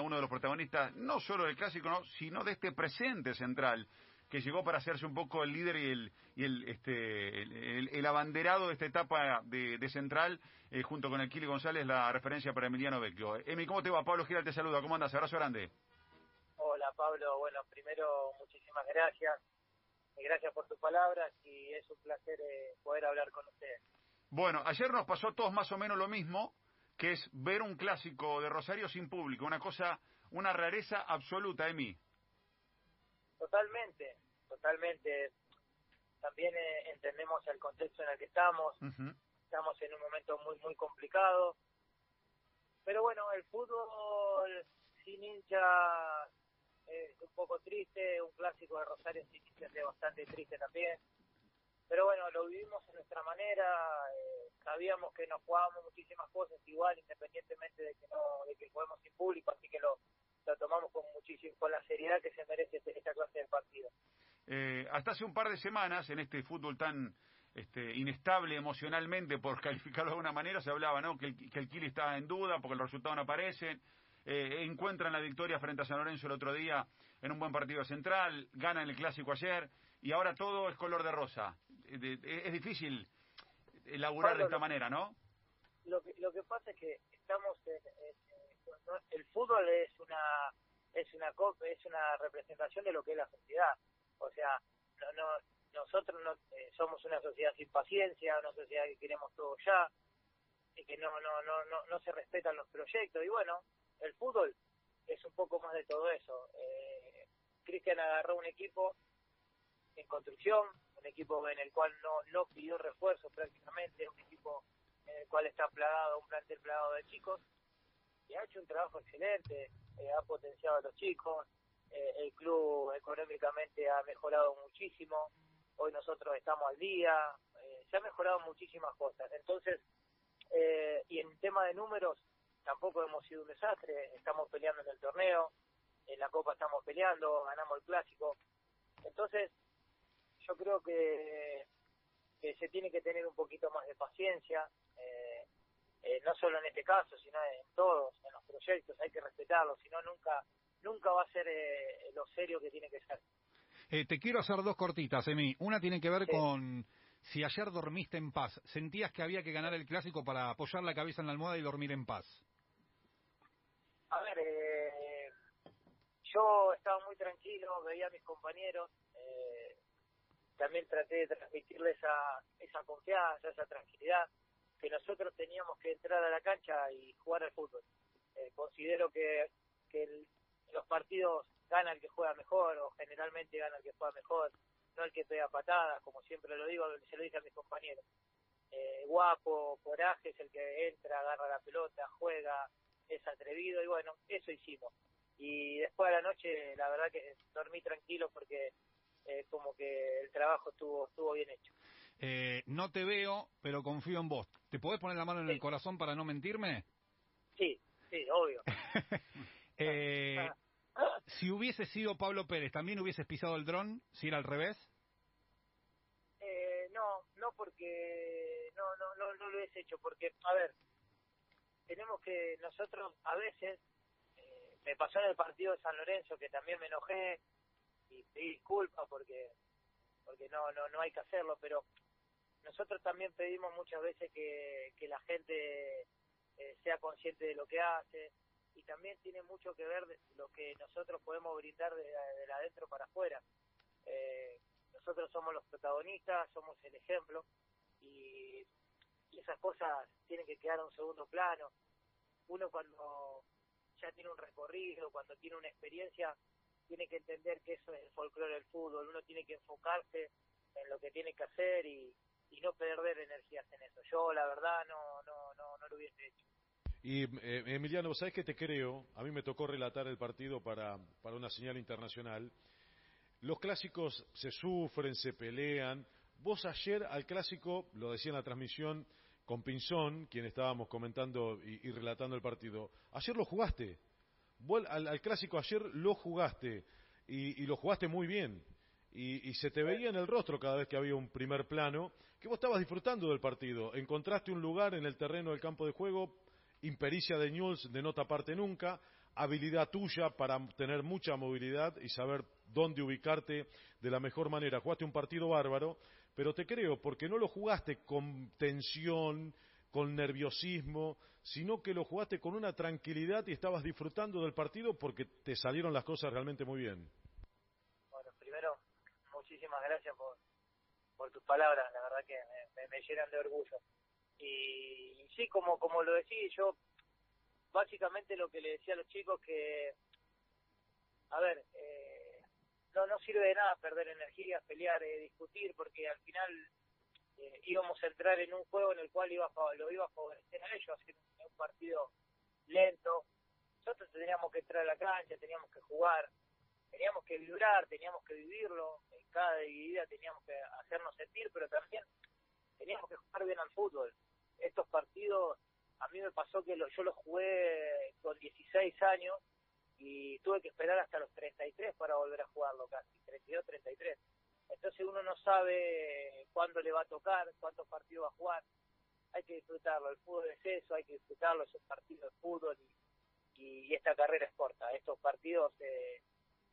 Uno de los protagonistas, no solo del clásico, no, sino de este presente central, que llegó para hacerse un poco el líder y el, y el, este, el, abanderado de esta etapa de, central, eh, junto con el Kili González, la referencia para Emiliano Vecchio. Emi, ¿cómo te va? Pablo Giral te saluda, ¿cómo andas? Abrazo grande. Hola Pablo, bueno, primero muchísimas gracias, gracias por tus palabras y es un placer eh, poder hablar con ustedes. Bueno, ayer nos pasó a todos más o menos lo mismo, que es ver un clásico de Rosario sin público, una cosa, una rareza absoluta, Emi. Totalmente, totalmente. También eh, entendemos el contexto en el que estamos. Estamos en un momento muy, muy complicado. Pero bueno, el fútbol sin hincha es un poco triste. Un clásico de Rosario sin hincha es bastante triste también. Pero bueno, lo vivimos en nuestra manera. Eh, sabíamos que nos jugábamos muchísimas cosas igual, independientemente de que no de que juguemos sin público. Así que lo, lo tomamos con muchísimo con la seriedad que se merece este, esta clase de partido. Eh, hasta hace un par de semanas, en este fútbol tan este, inestable emocionalmente, por calificarlo de alguna manera, se hablaba ¿no? que, el, que el Kili estaba en duda porque el resultado no aparece. Eh, encuentran la victoria frente a San Lorenzo el otro día en un buen partido central, ganan el clásico ayer y ahora todo es color de rosa. es difícil elaborar de esta manera, ¿no? Lo que, lo que pasa es que estamos en, el fútbol es una es una es una representación de lo que es la sociedad. O sea no, no nosotros no eh, somos una sociedad sin paciencia una sociedad que queremos todo ya y que no no no no no se respetan los proyectos. Y bueno el fútbol es un poco más de todo eso. Eh, Cristian agarró un equipo en construcción equipo en el cual no no pidió refuerzos prácticamente un equipo en el cual está plagado un plantel plagado de chicos y ha hecho un trabajo excelente, eh, ha potenciado a los chicos, eh, el club económicamente ha mejorado muchísimo, hoy nosotros estamos al día, eh, se ha mejorado muchísimas cosas. Entonces, y en tema de números, tampoco hemos sido un desastre, estamos peleando en el torneo, en la Copa estamos peleando, ganamos el clásico. Entonces, yo creo que, que se tiene que tener un poquito más de paciencia, eh, no solo en este caso, sino en todos, en los proyectos, hay que respetarlos, si no nunca, nunca va a ser eh, lo serio que tiene que ser. Eh, te quiero hacer dos cortitas, Emi. Una tiene que ver con si ayer dormiste en paz. ¿Sentías que había que ganar el clásico para apoyar la cabeza en la almohada y dormir en paz? A ver, yo estaba muy tranquilo, veía a mis compañeros, también traté de transmitirles esa, esa confianza, esa tranquilidad que nosotros teníamos que entrar a la cancha y jugar al fútbol. Eh, considero que, que los partidos gana el que juega mejor o generalmente gana el que juega mejor, no el que pega patadas, como siempre lo digo, se lo dije a mis compañeros. Eh, guapo, coraje es el que entra, agarra la pelota, juega, es atrevido y bueno, eso hicimos. Y después de la noche, la verdad que dormí tranquilo porque eh, como que el trabajo estuvo estuvo bien hecho. Eh, no te veo, pero confío en vos. ¿Te podés poner la mano en el corazón para no mentirme? Sí, sí, obvio. eh, si hubiese sido Pablo Pérez, ¿también hubieses pisado el dron si era al revés? Eh, no, no porque no, no, no, no lo hubiese hecho, porque, a ver, tenemos que nosotros a veces, eh, me pasó en el partido de San Lorenzo que también me enojé y pedí disculpas porque porque no no no hay que hacerlo, pero nosotros también pedimos muchas veces que, que la gente eh, sea consciente de lo que hace y también tiene mucho que ver lo que nosotros podemos brindar de, de adentro para afuera. Eh, nosotros somos los protagonistas, somos el ejemplo y esas cosas tienen que quedar a un segundo plano. Uno cuando ya tiene un recorrido, cuando tiene una experiencia, tiene que entender que eso es el folclore del fútbol, uno tiene que enfocarse en lo que tiene que hacer y, no perder energías en eso. Yo, la verdad, no, no, no, no lo hubiese hecho. Y eh, Emiliano, ¿sabes qué te creo? A mí me tocó relatar el partido para, para una señal internacional. Los clásicos se sufren, se pelean. Vos ayer al clásico, lo decía en la transmisión con Pinzón, quien estábamos comentando y, relatando el partido, ayer lo jugaste. Al, clásico ayer lo jugaste y, y lo jugaste muy bien y, se te veía en el rostro cada vez que había un primer plano, que vos estabas disfrutando del partido. Encontraste un lugar en el terreno del campo de juego, impericia de Newell's de no taparte nunca. habilidad tuya para tener mucha movilidad y saber dónde ubicarte de la mejor manera. Jugaste un partido bárbaro, pero te creo, porque no lo jugaste con tensión, con nerviosismo, sino que lo jugaste con una tranquilidad y estabas disfrutando del partido porque te salieron las cosas realmente muy bien. Bueno, primero, muchísimas gracias por, tus palabras, la verdad que me, llenan de orgullo. Y, sí, como, como lo decía, yo básicamente lo que le decía a los chicos que, a ver, eh, no, no sirve de nada perder energía, pelear, eh, discutir, porque al final eh, íbamos a entrar en un juego en el cual iba lo iba a favorecer a ellos, hacer un, partido lento. Nosotros teníamos que entrar a la cancha, teníamos que jugar, teníamos que vibrar, teníamos que vivirlo, en cada dividida teníamos que hacernos sentir, pero también teníamos que jugar bien al fútbol. Estos partidos, a mí me pasó que yo los jugué con 16 años y tuve que esperar hasta los 33 para volver a jugarlo casi, 32, 33 entonces uno no sabe cuándo le va a tocar, cuántos partidos va a jugar. Hay que disfrutarlo, el fútbol es eso, hay que disfrutarlo, es un partido de fútbol y, esta carrera es corta. Estos partidos eh,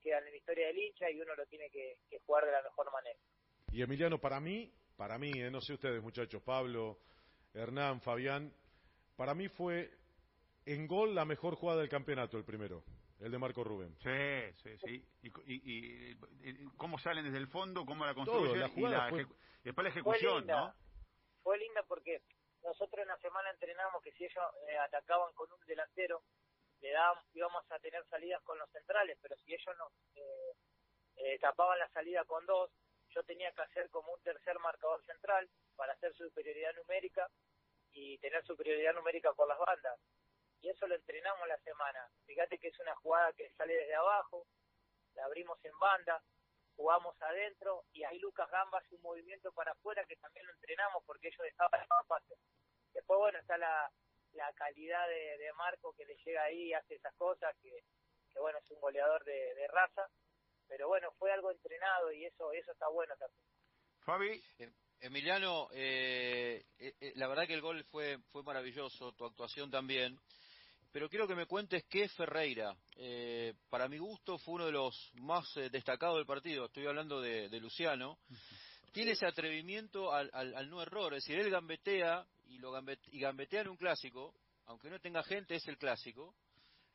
quedan en la historia del hincha y uno lo tiene que, jugar de la mejor manera. Y Emiliano, para mí, para mí, eh, no sé ustedes muchachos, Pablo, Hernán, Fabián, para mí fue en gol la mejor jugada del campeonato, el primero. El de Marco Rubén. Sí, sí, sí. Y, cómo salen desde el fondo, cómo la construyen la y, después la ejecución, ¿no? Fue linda porque nosotros en la semana entrenamos que si ellos eh, atacaban con un delantero, le dábamos, íbamos a tener salidas con los centrales, pero si ellos nos eh, eh, tapaban la salida con dos, yo tenía que hacer como un tercer marcador central para hacer superioridad numérica y tener superioridad numérica por las bandas y eso lo entrenamos la semana. Fíjate que es una jugada que sale desde abajo, la abrimos en banda, jugamos adentro y ahí Lucas Gamba hace un movimiento para afuera que también lo entrenamos porque ellos estaban en pase. Después, bueno, está la, la calidad de, Marco que le llega ahí y hace esas cosas, que, que bueno, es un goleador de, raza, pero bueno, fue algo entrenado y eso eso está bueno también. Fabi. Eh, Emiliano, eh, eh, la verdad que el gol fue, fue maravilloso, tu actuación también pero quiero que me cuentes qué es Ferreira. Eh, para mi gusto fue uno de los más eh, destacados del partido, estoy hablando de, Luciano. Tiene ese atrevimiento al, no error, es decir, él gambetea y, lo y gambetea en un clásico, aunque no tenga gente, es el clásico,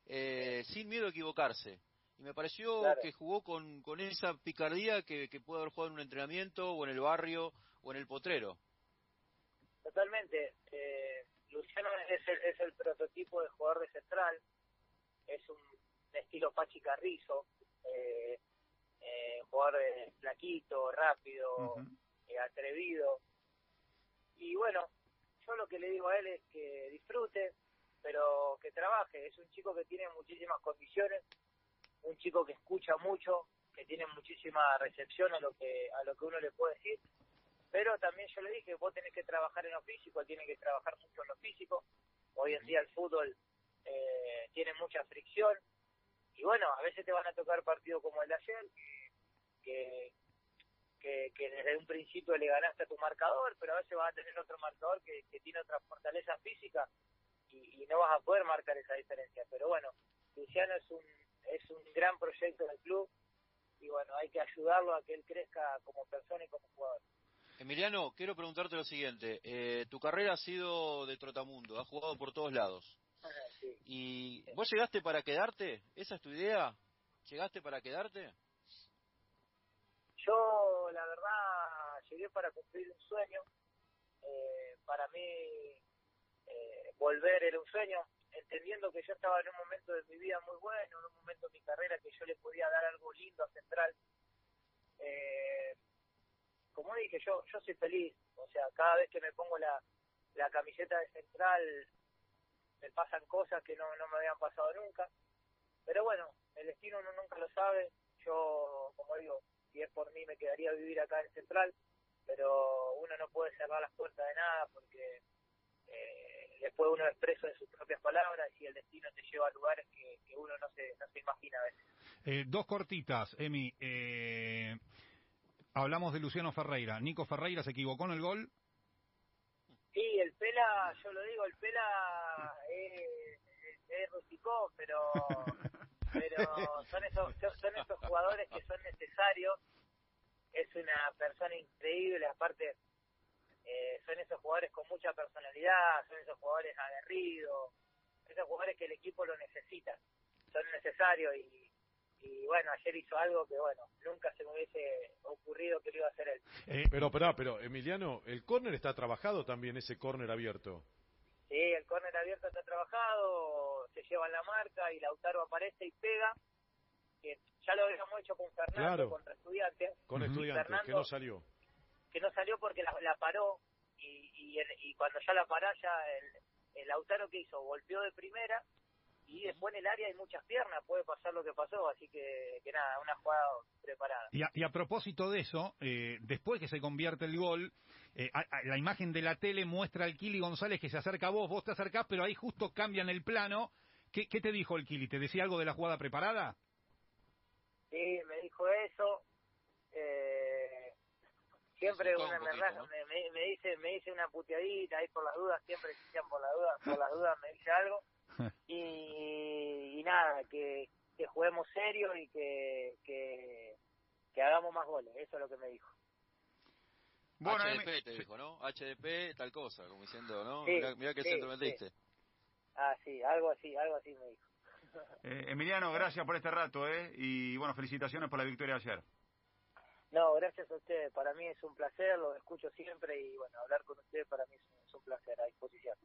eh, sin miedo a equivocarse. Y me pareció que jugó con, esa picardía que, que puede haber jugado en un entrenamiento o en el barrio o en el potrero. Totalmente. Luciano es el, es el prototipo de jugador de central, es un estilo Pachi Carrizo, eh, eh, jugador de flaquito, rápido, eh, atrevido. Y bueno, yo lo que le digo a él es que disfrute, pero que trabaje. Es un chico que tiene muchísimas condiciones, un chico que escucha mucho, que tiene muchísima recepción a lo que a lo que uno le puede decir pero también yo le dije, vos tenés que trabajar en lo físico, tiene que trabajar mucho en lo físico. Hoy en día el fútbol eh, tiene mucha fricción. Y bueno, a veces te van a tocar partidos como el de ayer, que, que, que, desde un principio le ganaste a tu marcador, pero a veces vas a tener otro marcador que, que tiene otra fortaleza física y, y no vas a poder marcar esa diferencia. Pero bueno, Luciano es un, es un gran proyecto del club y bueno, hay que ayudarlo a que él crezca como persona y como jugador. Emiliano, quiero preguntarte lo siguiente. Eh, tu carrera ha sido de trotamundo, has jugado por todos lados. ¿Y vos llegaste para quedarte? ¿Esa es tu idea? ¿Llegaste para quedarte? Yo, la verdad, llegué para cumplir un sueño. Eh, para mí, eh, volver era un sueño, entendiendo que yo estaba en un momento de mi vida muy bueno, en un momento de mi carrera que yo le podía dar algo lindo a Central. Eh, como dije, yo yo soy feliz. O sea, cada vez que me pongo la, la camiseta de central, me pasan cosas que no, no me habían pasado nunca. Pero bueno, el destino uno nunca lo sabe. Yo, como digo, si es por mí, me quedaría vivir acá en central. Pero uno no puede cerrar las puertas de nada porque eh, después uno es preso de sus propias palabras y el destino te lleva a lugares que, que uno no se, no se imagina a veces. Eh, dos cortitas, Emi. Eh, Hablamos de Luciano Ferreira. ¿Nico Ferreira se equivocó en el gol? Sí, el Pela, yo lo digo, el Pela es, es rusticón, pero pero son esos son esos jugadores que son necesarios. Es una persona increíble, aparte eh, son esos jugadores con mucha personalidad, son esos jugadores aguerridos, esos jugadores que el equipo lo necesita, son necesarios y, y bueno, ayer hizo algo que bueno, nunca se me hubiese ocurrido que lo iba a hacer él. Eh, pero, pero, pero, Emiliano, el córner está trabajado también, ese córner abierto. Sí, el córner abierto está trabajado, se lleva la marca y Lautaro aparece y pega, que ya lo habíamos hecho con Fernando contra Estudiantes. Con Estudiantes, que no salió. Que no salió porque la, la paró y, y, y, cuando ya la paró, ya el, el Lautaro que hizo, golpeó de primera y después en el área hay muchas piernas, puede pasar lo que pasó, así que, que nada, una jugada preparada. Y a, y a propósito de eso, eh, después que se convierte el gol, eh, la imagen de la tele muestra al Kili González que se acerca a vos, vos te acercás, pero ahí justo cambian el plano. ¿Qué, qué te dijo el Kili? ¿Te decía algo de la jugada preparada? Sí, me dijo eso. Eh, siempre una me, me, me, dice me dice una puteadita ahí por las dudas, siempre por las dudas, por las dudas me dice algo y, y, nada, que, que juguemos serio y que, que, que, hagamos más goles, eso es lo que me dijo. Bueno, HDP te dijo, ¿no? HDP tal cosa, como diciendo, ¿no? Sí, mira, qué centro metiste. Ah, sí, algo así, algo así me dijo. Eh, Emiliano, gracias por este rato, ¿eh? Y bueno, felicitaciones por la victoria ayer. No, gracias a ustedes. Para mí es un placer, lo escucho siempre y bueno, hablar con ustedes para mí es un placer a disposición.